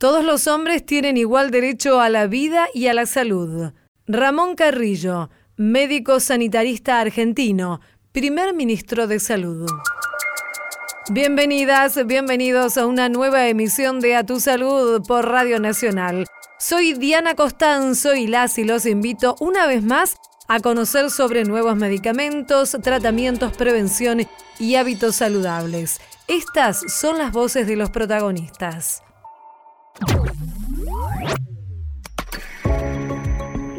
Todos los hombres tienen igual derecho a la vida y a la salud. Ramón Carrillo, médico sanitarista argentino, primer ministro de Salud. Bienvenidas, bienvenidos a una nueva emisión de A Tu Salud por Radio Nacional. Soy Diana Costanzo y las y los invito una vez más a conocer sobre nuevos medicamentos, tratamientos, prevención y hábitos saludables. Estas son las voces de los protagonistas. Thank you.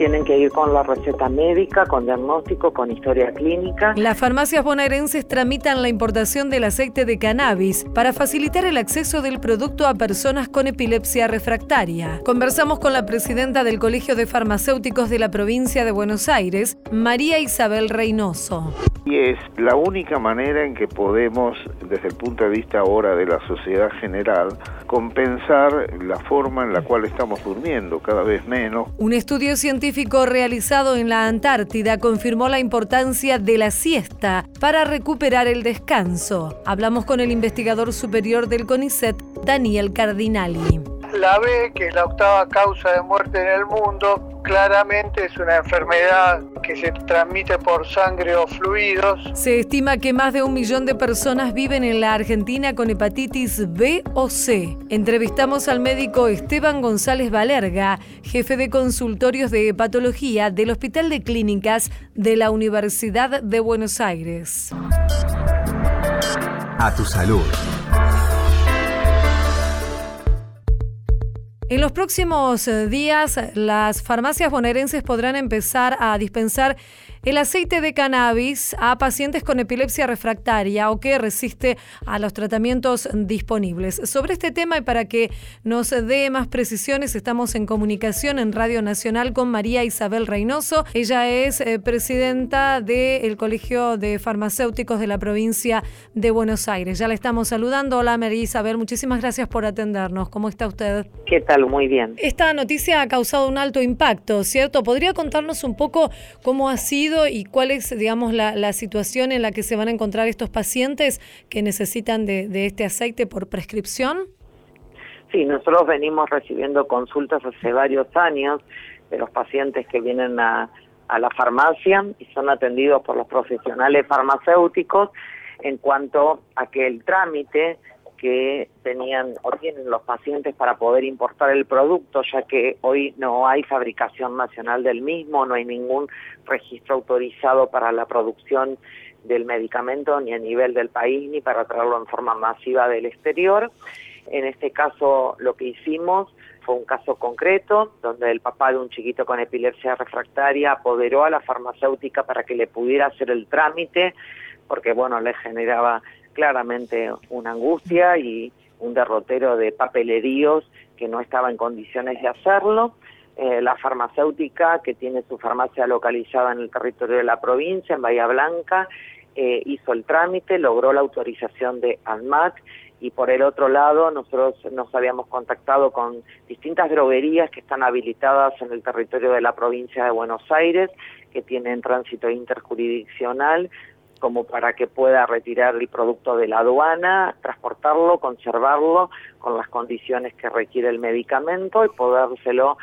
Tienen que ir con la receta médica, con diagnóstico, con historia clínica. Las farmacias bonaerenses tramitan la importación del aceite de cannabis para facilitar el acceso del producto a personas con epilepsia refractaria. Conversamos con la presidenta del Colegio de Farmacéuticos de la provincia de Buenos Aires, María Isabel Reynoso. Y es la única manera en que podemos, desde el punto de vista ahora de la sociedad general, compensar la forma en la cual estamos durmiendo cada vez menos. Un estudio científico realizado en la Antártida confirmó la importancia de la siesta para recuperar el descanso. Hablamos con el investigador superior del CONICET, Daniel Cardinali. La B, que es la octava causa de muerte en el mundo, claramente es una enfermedad que se transmite por sangre o fluidos. Se estima que más de un millón de personas viven en la Argentina con hepatitis B o C. Entrevistamos al médico Esteban González Valerga, jefe de consultorios de hepatología del Hospital de Clínicas de la Universidad de Buenos Aires. A tu salud. En los próximos eh, días, las farmacias bonaerenses podrán empezar a dispensar el aceite de cannabis a pacientes con epilepsia refractaria o que resiste a los tratamientos disponibles. Sobre este tema y para que nos dé más precisiones, estamos en comunicación en Radio Nacional con María Isabel Reynoso. Ella es eh, presidenta del Colegio de Farmacéuticos de la provincia de Buenos Aires. Ya la estamos saludando. Hola María Isabel, muchísimas gracias por atendernos. ¿Cómo está usted? ¿Qué tal? Muy bien. Esta noticia ha causado un alto impacto, ¿cierto? ¿Podría contarnos un poco cómo ha sido? Y cuál es, digamos, la, situación en la que se van a encontrar estos pacientes que necesitan de, este aceite por prescripción? Sí, nosotros venimos recibiendo consultas hace varios años de los pacientes que vienen a, a la farmacia y son atendidos por los profesionales farmacéuticos en cuanto a que el trámite que tenían o tienen los pacientes para poder importar el producto, ya que hoy no hay fabricación nacional del mismo, no hay ningún registro autorizado para la producción del medicamento ni a nivel del país ni para traerlo en forma masiva del exterior. En este caso lo que hicimos fue un caso concreto donde el papá de un chiquito con epilepsia refractaria apoderó a la farmacéutica para que le pudiera hacer el trámite porque bueno, le generaba claramente una angustia y un derrotero de papeleríos que no estaba en condiciones de hacerlo. Eh, la farmacéutica, que tiene su farmacia localizada en el territorio de la provincia, en Bahía Blanca, eh, hizo el trámite, logró la autorización de ANMAT y por el otro lado nosotros nos habíamos contactado con distintas droguerías que están habilitadas en el territorio de la provincia de Buenos Aires, que tienen tránsito interjurisdiccional, como para que pueda retirar el producto de la aduana, transportarlo, conservarlo con las condiciones que requiere el medicamento y podérselo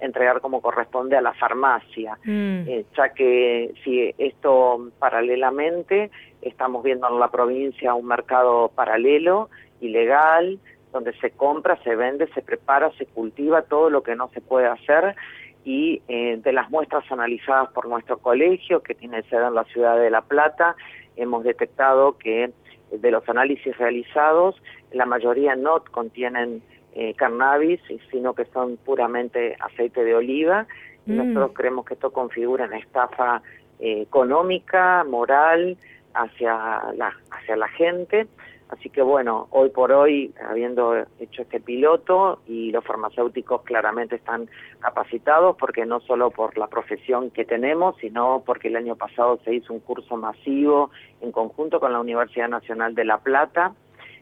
entregar como corresponde a la farmacia, mm. eh, ya que si esto paralelamente estamos viendo en la provincia un mercado paralelo, ilegal, donde se compra, se vende, se prepara, se cultiva todo lo que no se puede hacer y eh, de las muestras analizadas por nuestro colegio, que tiene sede en la ciudad de La Plata, hemos detectado que eh, de los análisis realizados, la mayoría no contienen eh, cannabis, sino que son puramente aceite de oliva. Y mm. nosotros creemos que esto configura una estafa económica, moral, hacia la, hacia la gente. Así que bueno, hoy por hoy, habiendo hecho este piloto y los farmacéuticos claramente están capacitados, porque no solo por la profesión que tenemos, sino porque el año pasado se hizo un curso masivo en conjunto con la Universidad Nacional de La Plata,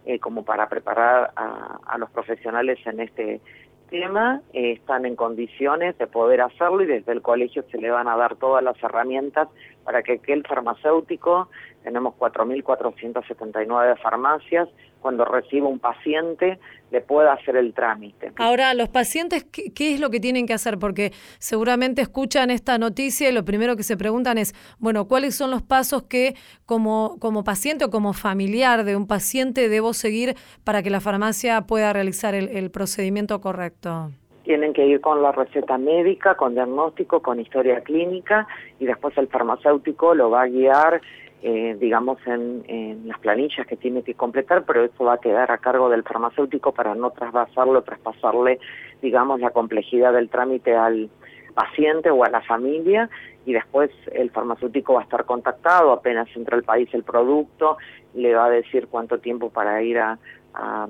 eh, como para preparar a, los profesionales en este tema, eh, están en condiciones de poder hacerlo y desde el colegio se le van a dar todas las herramientas para que aquel farmacéutico, tenemos 4.479 farmacias, cuando reciba un paciente le pueda hacer el trámite. Ahora, los pacientes, ¿qué, es lo que tienen que hacer? Porque seguramente escuchan esta noticia y lo primero que se preguntan es, bueno, ¿cuáles son los pasos que como, como paciente o como familiar de un paciente debo seguir para que la farmacia pueda realizar el procedimiento correcto? Tienen que ir con la receta médica, con diagnóstico, con historia clínica y después el farmacéutico lo va a guiar, eh, digamos, en, las planillas que tiene que completar, pero eso va a quedar a cargo del farmacéutico para no trasvasarlo, traspasarle, digamos, la complejidad del trámite al paciente o a la familia y después el farmacéutico va a estar contactado apenas entra al país el producto, le va a decir cuánto tiempo para ir a, a,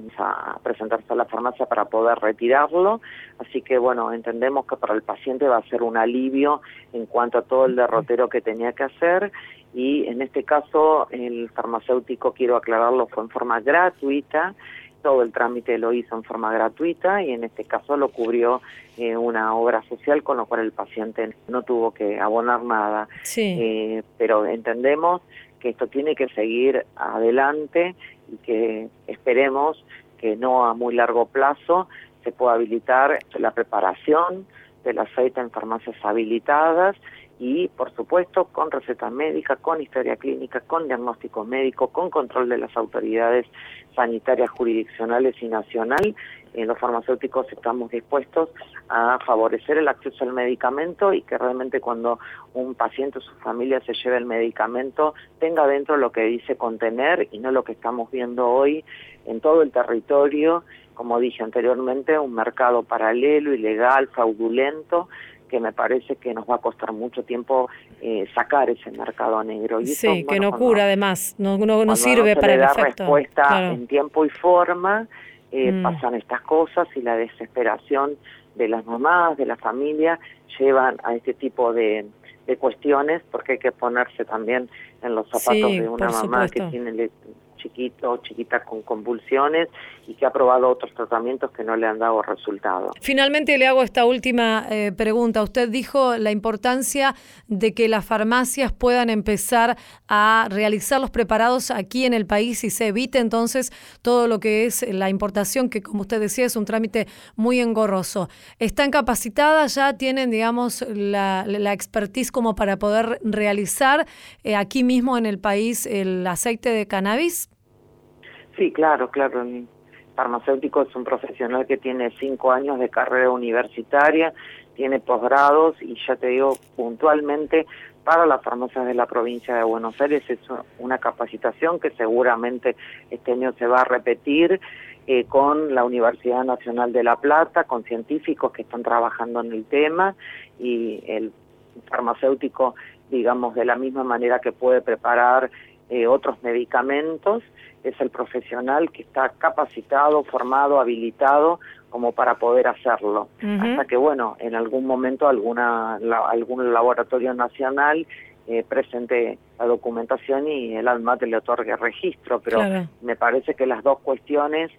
presentarse a la farmacia para poder retirarlo. Así que bueno, entendemos que para el paciente va a ser un alivio en cuanto a todo el derrotero que tenía que hacer y en este caso el farmacéutico, quiero aclararlo, fue en forma gratuita todo el trámite lo hizo en forma gratuita y en este caso lo cubrió eh, una obra social, con lo cual el paciente no tuvo que abonar nada. Eh, pero entendemos que esto tiene que seguir adelante y que esperemos que no a muy largo plazo se pueda habilitar la preparación del aceite en farmacias habilitadas y, por supuesto, con receta médica, con historia clínica, con diagnóstico médico, con control de las autoridades sanitarias jurisdiccionales y nacional. En los farmacéuticos estamos dispuestos a favorecer el acceso al medicamento y que realmente cuando un paciente o su familia se lleve el medicamento tenga dentro lo que dice contener y no lo que estamos viendo hoy en todo el territorio, como dije anteriormente, un mercado paralelo, ilegal, fraudulento, que me parece que nos va a costar mucho tiempo eh, sacar ese mercado negro. Y sí, que no cura además, no, no, sirve para el efecto. respuesta en tiempo y forma, eh, mm. pasan estas cosas y la desesperación de las mamás, de la familia, llevan a este tipo de, de cuestiones porque hay que ponerse también en los zapatos de una mamá que tiene chiquito o con convulsiones y que ha probado otros tratamientos que no le han dado resultado. Finalmente le hago esta última eh, pregunta. Usted dijo la importancia de que las farmacias puedan empezar a realizar los preparados aquí en el país y se evite entonces todo lo que es la importación, que como usted decía es un trámite muy engorroso. ¿Están capacitadas ya? ¿Tienen, digamos, la, la expertise como para poder realizar eh, aquí mismo en el país el aceite de cannabis? Sí, claro, claro. El farmacéutico es un profesional que tiene cinco años de carrera universitaria, tiene posgrados y ya te digo puntualmente para las farmacias de la provincia de Buenos Aires es una capacitación que seguramente este año se va a repetir eh, con la Universidad Nacional de La Plata, con científicos que están trabajando en el tema y el farmacéutico, digamos, de la misma manera que puede preparar eh, otros medicamentos, es el profesional que está capacitado, formado, habilitado como para poder hacerlo. Hasta que, bueno, en algún momento alguna algún laboratorio nacional eh, presente la documentación y el ALMAT le otorgue registro, pero me parece que las dos cuestiones,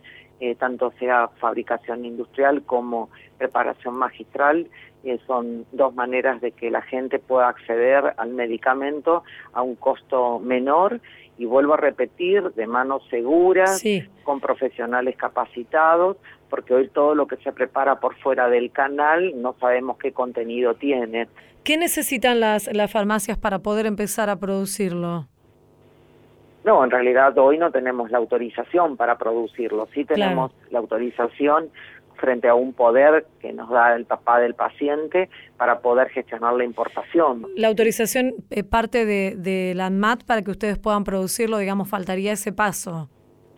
eh, tanto sea fabricación industrial como preparación magistral, eh, son dos maneras de que la gente pueda acceder al medicamento a un costo menor y vuelvo a repetir, de manos seguras, con profesionales capacitados, porque hoy todo lo que se prepara por fuera del canal no sabemos qué contenido tiene. ¿Qué necesitan las, las farmacias para poder empezar a producirlo? No, en realidad hoy no tenemos la autorización para producirlo, sí tenemos la autorización frente a un poder que nos da el papá del paciente para poder gestionar la importación. La autorización parte de, de la ANMAT para que ustedes puedan producirlo, digamos, faltaría ese paso.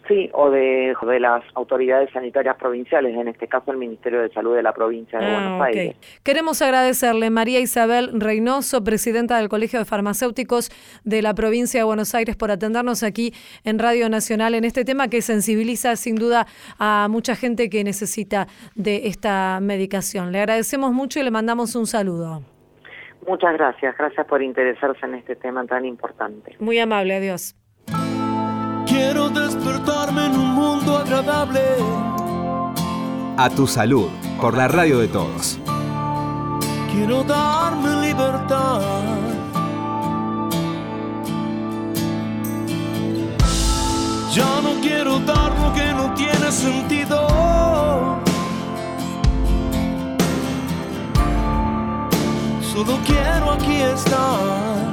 Sí, o de, de las autoridades sanitarias provinciales, en este caso el Ministerio de Salud de la provincia de ah, Buenos Aires. Queremos agradecerle María Isabel Reynoso, presidenta del Colegio de Farmacéuticos de la provincia de Buenos Aires, por atendernos aquí en Radio Nacional en este tema que sensibiliza sin duda a mucha gente que necesita de esta medicación. Le agradecemos mucho y le mandamos un saludo. Muchas gracias, gracias por interesarse en este tema tan importante. Muy amable, adiós. Quiero despertarme en un mundo agradable. A tu salud, por la radio de todos. Quiero darme libertad. Ya no quiero dar lo que no tiene sentido. Solo quiero aquí estar.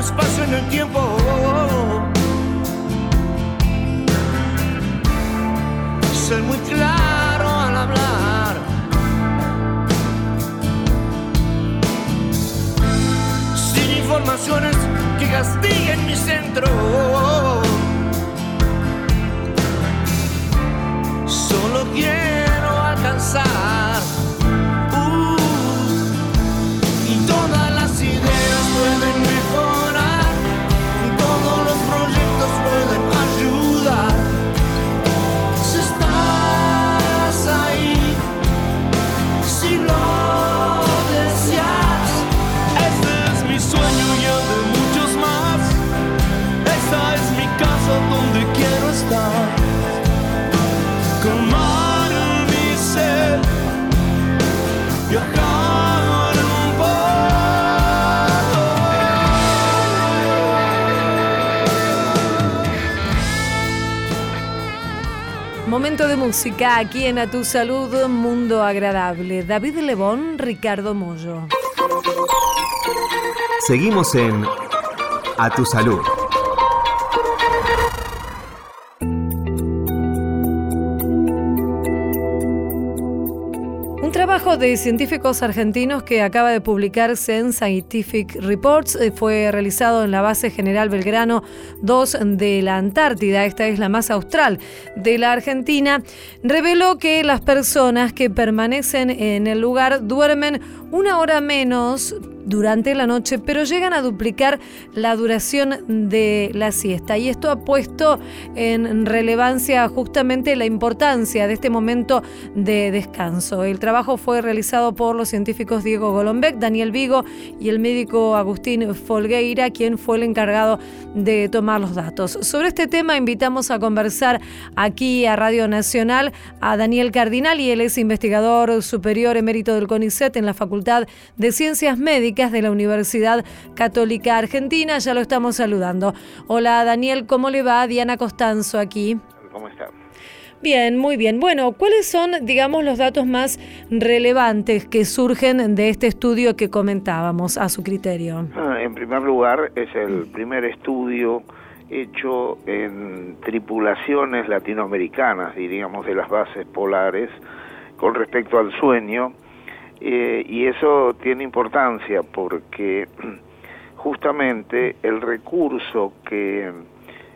Espacio en el tiempo. Ser muy claro al hablar. Sin informaciones que castiguen mi centro. De música aquí en A Tu Salud, Mundo Agradable. David Lebón, Ricardo Mollo. Seguimos en A Tu Salud. De científicos argentinos que acaba de publicarse en Scientific Reports. Eh, fue realizado en la base general Belgrano 2 de la Antártida, esta es la más austral de la Argentina, reveló que las personas que permanecen en el lugar duermen una hora menos durante la noche, pero llegan a duplicar la duración de la siesta. Y esto ha puesto en relevancia justamente la importancia de este momento de descanso. El trabajo fue realizado por los científicos Diego Golombek, Daniel Vigo y el médico Agustín Folgueira, quien fue el encargado de tomar los datos. Sobre este tema invitamos a conversar aquí a Radio Nacional a Daniel Cardinal y él es investigador superior emérito del CONICET en la Facultad de Ciencias Médicas de la Universidad Católica Argentina. Ya lo estamos saludando. Hola Daniel, ¿cómo le va? Diana Costanzo aquí. ¿Cómo está? Bien, muy bien. Bueno, ¿cuáles son, digamos, los datos más relevantes que surgen de este estudio que comentábamos a su criterio? Ah, En primer lugar, es el primer estudio hecho en tripulaciones latinoamericanas, diríamos, de las bases polares, con respecto al sueño, eh, y eso tiene importancia porque justamente el recurso que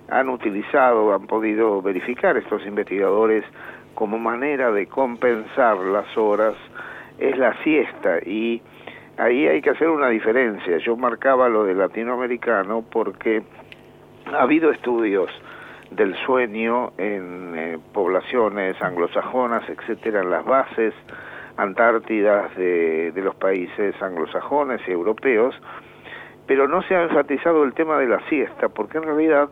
han utilizado, han podido verificar estos investigadores como manera de compensar las horas es la siesta y ahí hay que hacer una diferencia. Yo marcaba lo de latinoamericano porque ha habido estudios del sueño en eh, poblaciones anglosajonas, etcétera, en las bases antártidas de, los países anglosajones y europeos, pero no se ha enfatizado el tema de la siesta, porque en realidad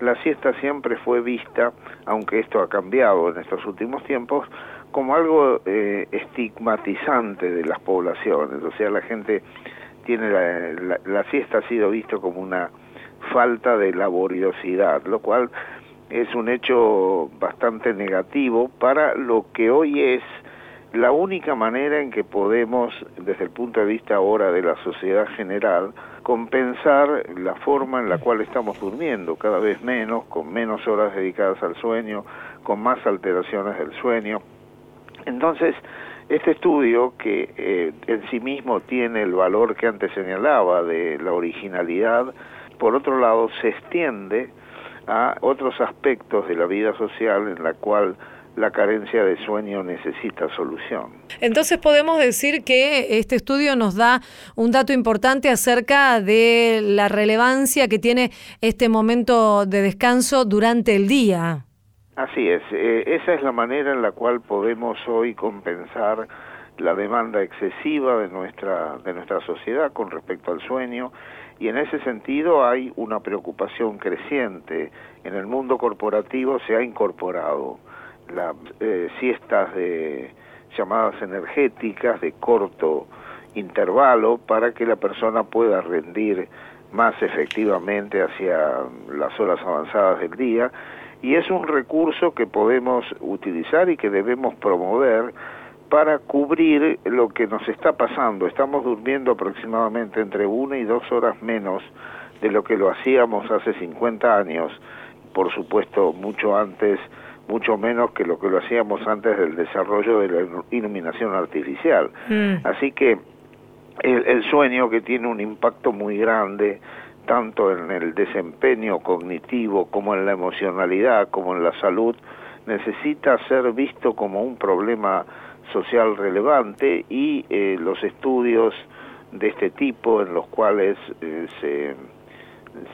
la siesta siempre fue vista, aunque esto ha cambiado en estos últimos tiempos, como algo eh, estigmatizante de las poblaciones. O sea, la gente tiene la, la siesta ha sido visto como una falta de laboriosidad, lo cual es un hecho bastante negativo para lo que hoy es la única manera en que podemos, desde el punto de vista ahora de la sociedad general, compensar la forma en la cual estamos durmiendo, cada vez menos, con menos horas dedicadas al sueño, con más alteraciones del sueño. Entonces, este estudio, que eh, en sí mismo tiene el valor que antes señalaba de la originalidad, por otro lado se extiende a otros aspectos de la vida social en la cual la carencia de sueño necesita solución. Entonces podemos decir que este estudio nos da un dato importante acerca de la relevancia que tiene este momento de descanso durante el día. Así es, eh, esa es la manera en la cual podemos hoy compensar la demanda excesiva de nuestra de nuestra sociedad con respecto al sueño y en ese sentido hay una preocupación creciente en el mundo corporativo se ha incorporado las eh, siestas de llamadas energéticas de corto intervalo para que la persona pueda rendir más efectivamente hacia las horas avanzadas del día y es un recurso que podemos utilizar y que debemos promover para cubrir lo que nos está pasando. Estamos durmiendo aproximadamente entre una y dos horas menos de lo que lo hacíamos hace 50 años, por supuesto mucho antes mucho menos que lo que lo hacíamos antes del desarrollo de la iluminación artificial. Mm. Así que el, sueño que tiene un impacto muy grande tanto en el desempeño cognitivo como en la emocionalidad, como en la salud, necesita ser visto como un problema social relevante y eh, los estudios de este tipo en los cuales eh, se,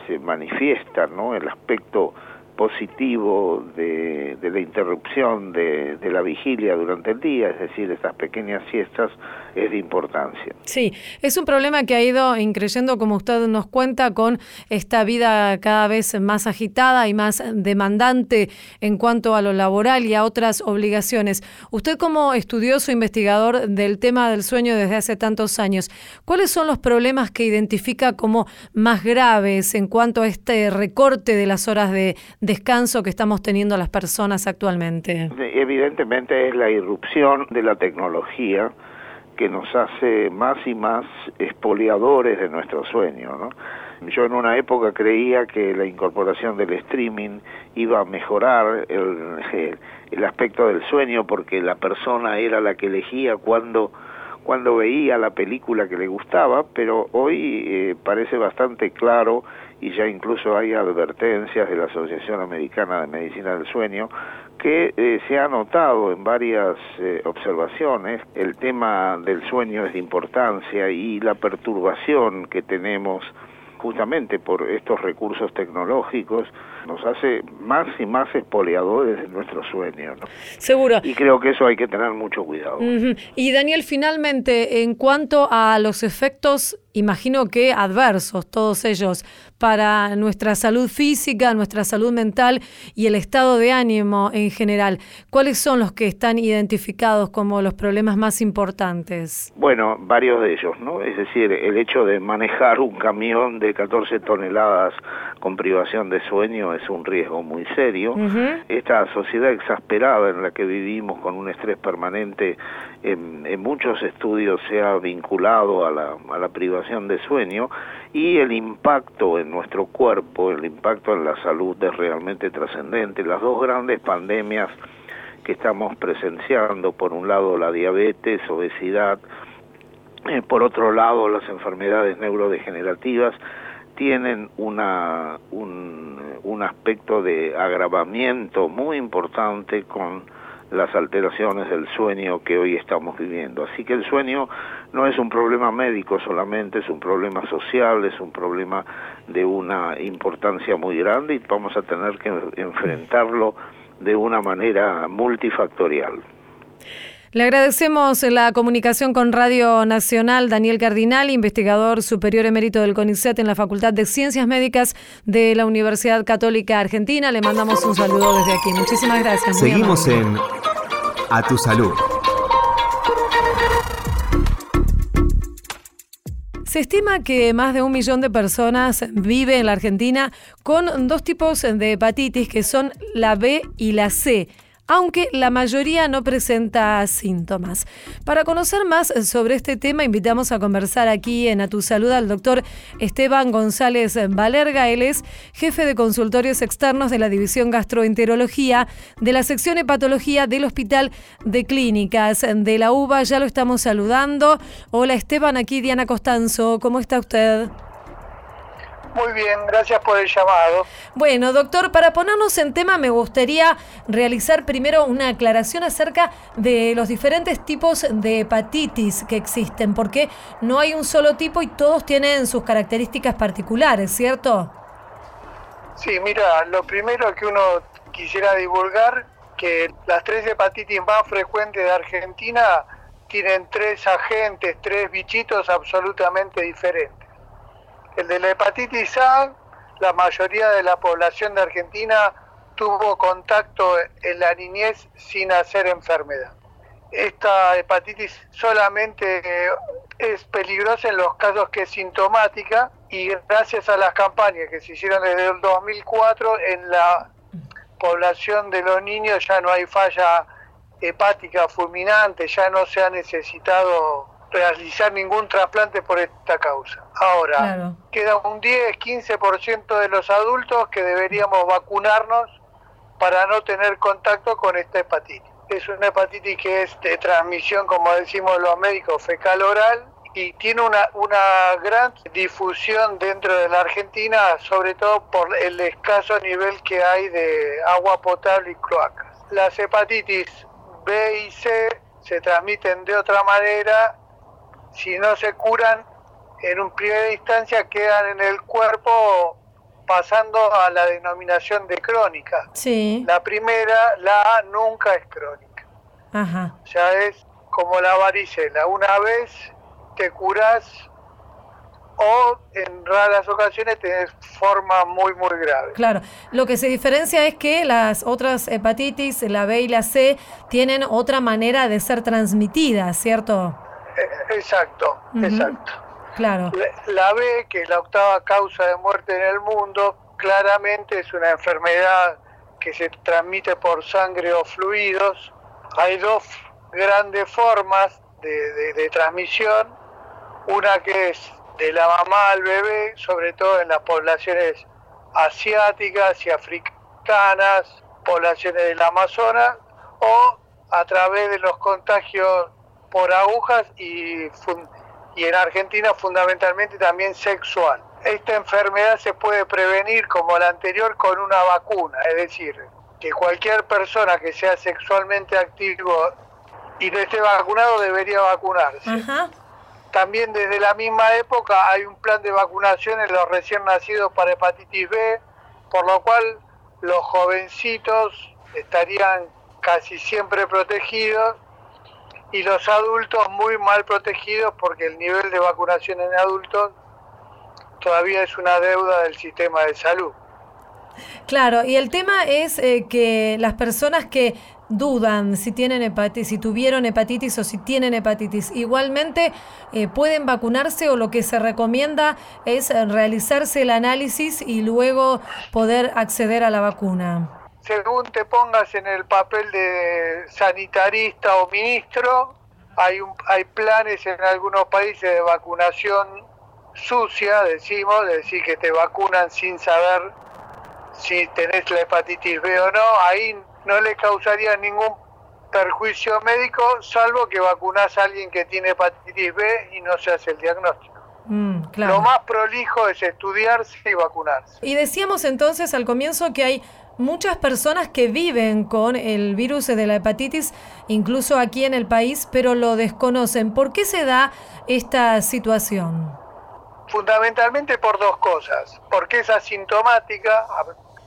se manifiesta ¿no? el aspecto positivo de, de la interrupción de, de, la vigilia durante el día, es decir, estas pequeñas siestas, es de importancia. Sí, es un problema que ha ido increyendo, como usted nos cuenta, con esta vida cada vez más agitada y más demandante en cuanto a lo laboral y a otras obligaciones. Usted como estudioso investigador del tema del sueño desde hace tantos años, ¿cuáles son los problemas que identifica como más graves en cuanto a este recorte de las horas de descanso que estamos teniendo las personas actualmente? Evidentemente es la irrupción de la tecnología que nos hace más y más expoliadores de nuestro sueño, ¿no? Yo en una época creía que la incorporación del streaming iba a mejorar el, el, aspecto del sueño porque la persona era la que elegía cuando cuando veía la película que le gustaba, pero hoy eh, parece bastante claro y ya incluso hay advertencias de la Asociación Americana de Medicina del Sueño que eh, se ha notado en varias eh, observaciones. El tema del sueño es de importancia y la perturbación que tenemos justamente por estos recursos tecnológicos nos hace más y más expoliadores de nuestro sueño. ¿no? Seguro. Y creo que eso hay que tener mucho cuidado. Y Daniel, finalmente, en cuanto a los efectos, imagino que adversos, todos ellos, para nuestra salud física, nuestra salud mental y el estado de ánimo en general, ¿cuáles son los que están identificados como los problemas más importantes? Bueno, varios de ellos, ¿no? Es decir, el hecho de manejar un camión de 14 toneladas con privación de sueño es un riesgo muy serio. Esta sociedad exasperada en la que vivimos con un estrés permanente, en, muchos estudios se ha vinculado a la, a la privación de sueño y el impacto en nuestro cuerpo, el impacto en la salud es realmente trascendente. Las dos grandes pandemias que estamos presenciando, por un lado la diabetes, obesidad, eh, por otro lado las enfermedades neurodegenerativas, tienen una, un, un aspecto de agravamiento muy importante con las alteraciones del sueño que hoy estamos viviendo. Así que el sueño no es un problema médico solamente, es un problema social, es un problema de una importancia muy grande y vamos a tener que enfrentarlo de una manera multifactorial. Le agradecemos la comunicación con Radio Nacional, Daniel Cardinal, investigador superior emérito del CONICET en la Facultad de Ciencias Médicas de la Universidad Católica Argentina. Le mandamos un saludo desde aquí. Muchísimas gracias. Seguimos en A Tu Salud. Se estima que más de un millón de personas vive en la Argentina con dos tipos de hepatitis que son la B y la C aunque la mayoría no presenta síntomas. Para conocer más sobre este tema, invitamos a conversar aquí en A Tu Salud al doctor Esteban González Valerga. Él es jefe de consultorios externos de la División Gastroenterología de la sección Hepatología del Hospital de Clínicas de la UBA. Ya lo estamos saludando. Hola Esteban, aquí Diana Costanzo. ¿Cómo está usted? Muy bien, gracias por el llamado. Bueno, doctor, para ponernos en tema me gustaría realizar primero una aclaración acerca de los diferentes tipos de hepatitis que existen, porque no hay un solo tipo y todos tienen sus características particulares, ¿cierto? Sí, mira, lo primero que uno quisiera divulgar, que las tres hepatitis más frecuentes de Argentina tienen tres agentes, tres bichitos absolutamente diferentes. El de la hepatitis A, la mayoría de la población de Argentina tuvo contacto en la niñez sin hacer enfermedad. Esta hepatitis solamente es peligrosa en los casos que es sintomática y gracias a las campañas que se hicieron desde el 2004 en la población de los niños ya no hay falla hepática fulminante, ya no se ha necesitado realizar ningún trasplante por esta causa. Ahora, queda un 10-15% de los adultos que deberíamos vacunarnos para no tener contacto con esta hepatitis. Es una hepatitis que es de transmisión, como decimos los médicos, fecal oral y tiene una, una gran difusión dentro de la Argentina, sobre todo por el escaso nivel que hay de agua potable y cloacas. Las hepatitis B y C se transmiten de otra manera si no se curan, en un primera instancia quedan en el cuerpo pasando a la denominación de crónica. Sí. La primera, la A, nunca es crónica. Ajá. O sea, es como la varicela. Una vez te curas o en raras ocasiones tenés forma muy, muy grave. Claro, lo que se diferencia es que las otras hepatitis, la B y la C, tienen otra manera de ser transmitidas, ¿cierto? Eh, exacto, exacto. Claro. La, B, que es la octava causa de muerte en el mundo, claramente es una enfermedad que se transmite por sangre o fluidos. Hay dos grandes formas de, de transmisión. Una que es de la mamá al bebé, sobre todo en las poblaciones asiáticas y africanas, poblaciones del Amazonas, o a través de los contagios por agujas y, y en Argentina fundamentalmente también sexual. Esta enfermedad se puede prevenir como la anterior con una vacuna, es decir, que cualquier persona que sea sexualmente activo y no esté vacunado debería vacunarse. También desde la misma época hay un plan de vacunación en los recién nacidos para hepatitis B, por lo cual los jovencitos estarían casi siempre protegidos y los adultos muy mal protegidos porque el nivel de vacunación en adultos todavía es una deuda del sistema de salud. Claro, y el tema es eh, que las personas que dudan si tienen hepatitis, si tuvieron hepatitis o si tienen hepatitis, igualmente eh, pueden vacunarse o lo que se recomienda es eh, realizarse el análisis y luego poder acceder a la vacuna según te pongas en el papel de sanitarista o ministro, hay, un, hay planes en algunos países de vacunación sucia, decimos, es decir, que te vacunan sin saber si tenés la hepatitis B o no, ahí no le causaría ningún perjuicio médico, salvo que vacunás a alguien que tiene hepatitis B y no se hace el diagnóstico. Mm, claro. Lo más prolijo es estudiarse y vacunarse. Y decíamos entonces al comienzo que hay muchas personas que viven con el virus de la hepatitis, incluso aquí en el país, pero lo desconocen. ¿Por qué se da esta situación? Fundamentalmente por dos cosas. Porque es asintomática,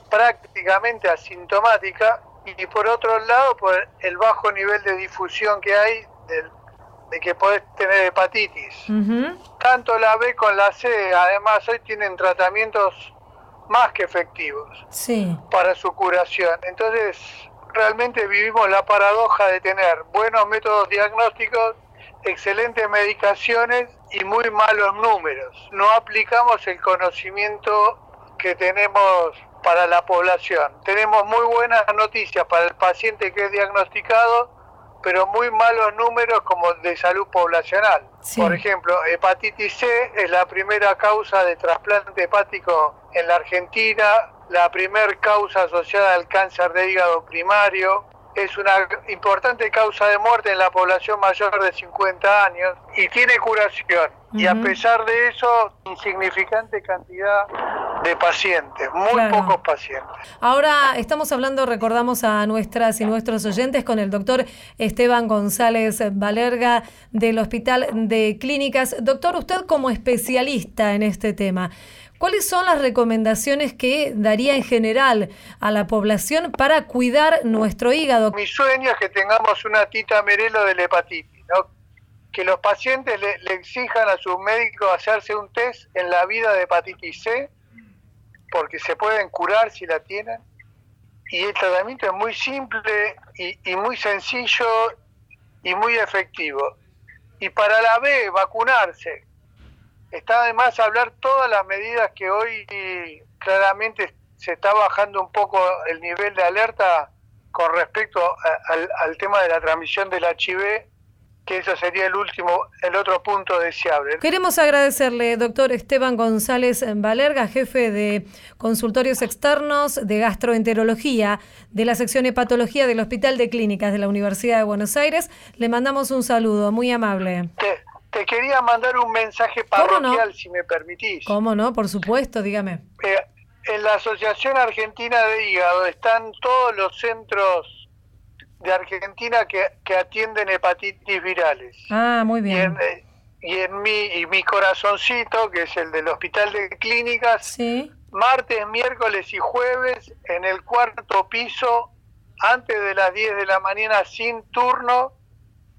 prácticamente asintomática, y por otro lado por el bajo nivel de difusión que hay de que podés tener hepatitis. Tanto la B con la C, además hoy tienen tratamientos más que efectivos para su curación. Entonces, realmente vivimos la paradoja de tener buenos métodos diagnósticos, excelentes medicaciones y muy malos números. No aplicamos el conocimiento que tenemos para la población. Tenemos muy buenas noticias para el paciente que es diagnosticado, pero muy malos números como de salud poblacional. Por ejemplo, hepatitis C es la primera causa de trasplante hepático en la Argentina, la primera causa asociada al cáncer de hígado primario, es una importante causa de muerte en la población mayor de 50 años y tiene curación. Y a pesar de eso, insignificante cantidad de pacientes, muy pocos pacientes. Ahora estamos hablando, recordamos a nuestras y nuestros oyentes con el doctor Esteban González Valerga del Hospital de Clínicas. Doctor, usted como especialista en este tema, ¿Cuáles son las recomendaciones que daría en general a la población para cuidar nuestro hígado? Mi sueño es que tengamos una tita merelo de la hepatitis, que los pacientes le, exijan a sus médicos hacerse un test en la vida de hepatitis C, porque se pueden curar si la tienen. Y el tratamiento es muy simple y, muy sencillo y muy efectivo. Y para la B, vacunarse Está además hablar todas las medidas que hoy claramente se está bajando un poco el nivel de alerta con respecto al, tema de la transmisión del HIV, que eso sería el último, el otro punto deseable. Queremos agradecerle, doctor Esteban González Valerga, jefe de consultorios externos de gastroenterología de la sección hepatología del Hospital de Clínicas de la Universidad de Buenos Aires. Le mandamos un saludo, muy amable. Te quería mandar un mensaje parroquial, si me permitís. ¿Cómo no? Por supuesto, dígame. Eh, en la Asociación Argentina de Hígado están todos los centros de Argentina que, atienden hepatitis virales. Ah, muy bien. Eh, y en, mi, y mi corazoncito, que es el del Hospital de Clínicas, ¿Sí? martes, miércoles y jueves en el cuarto piso, antes de las 10 de la mañana, sin turno,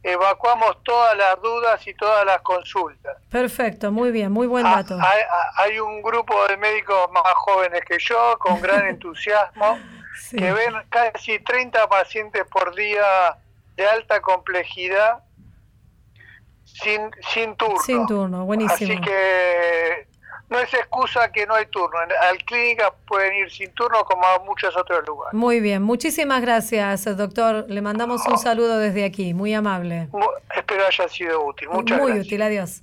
evacuamos todas las dudas y todas las consultas. Perfecto, muy bien, muy buen ah, dato. Hay, un grupo de médicos más jóvenes que yo, con gran entusiasmo, que ven casi 30 pacientes por día de alta complejidad sin, sin turno. Sin turno, buenísimo. Así que no es excusa que no hay turno. Al clínica pueden ir sin turno como a muchos otros lugares. Muy bien, muchísimas gracias, doctor. Le mandamos un saludo desde aquí, muy amable. espero haya sido útil. Muchas muy útil, adiós.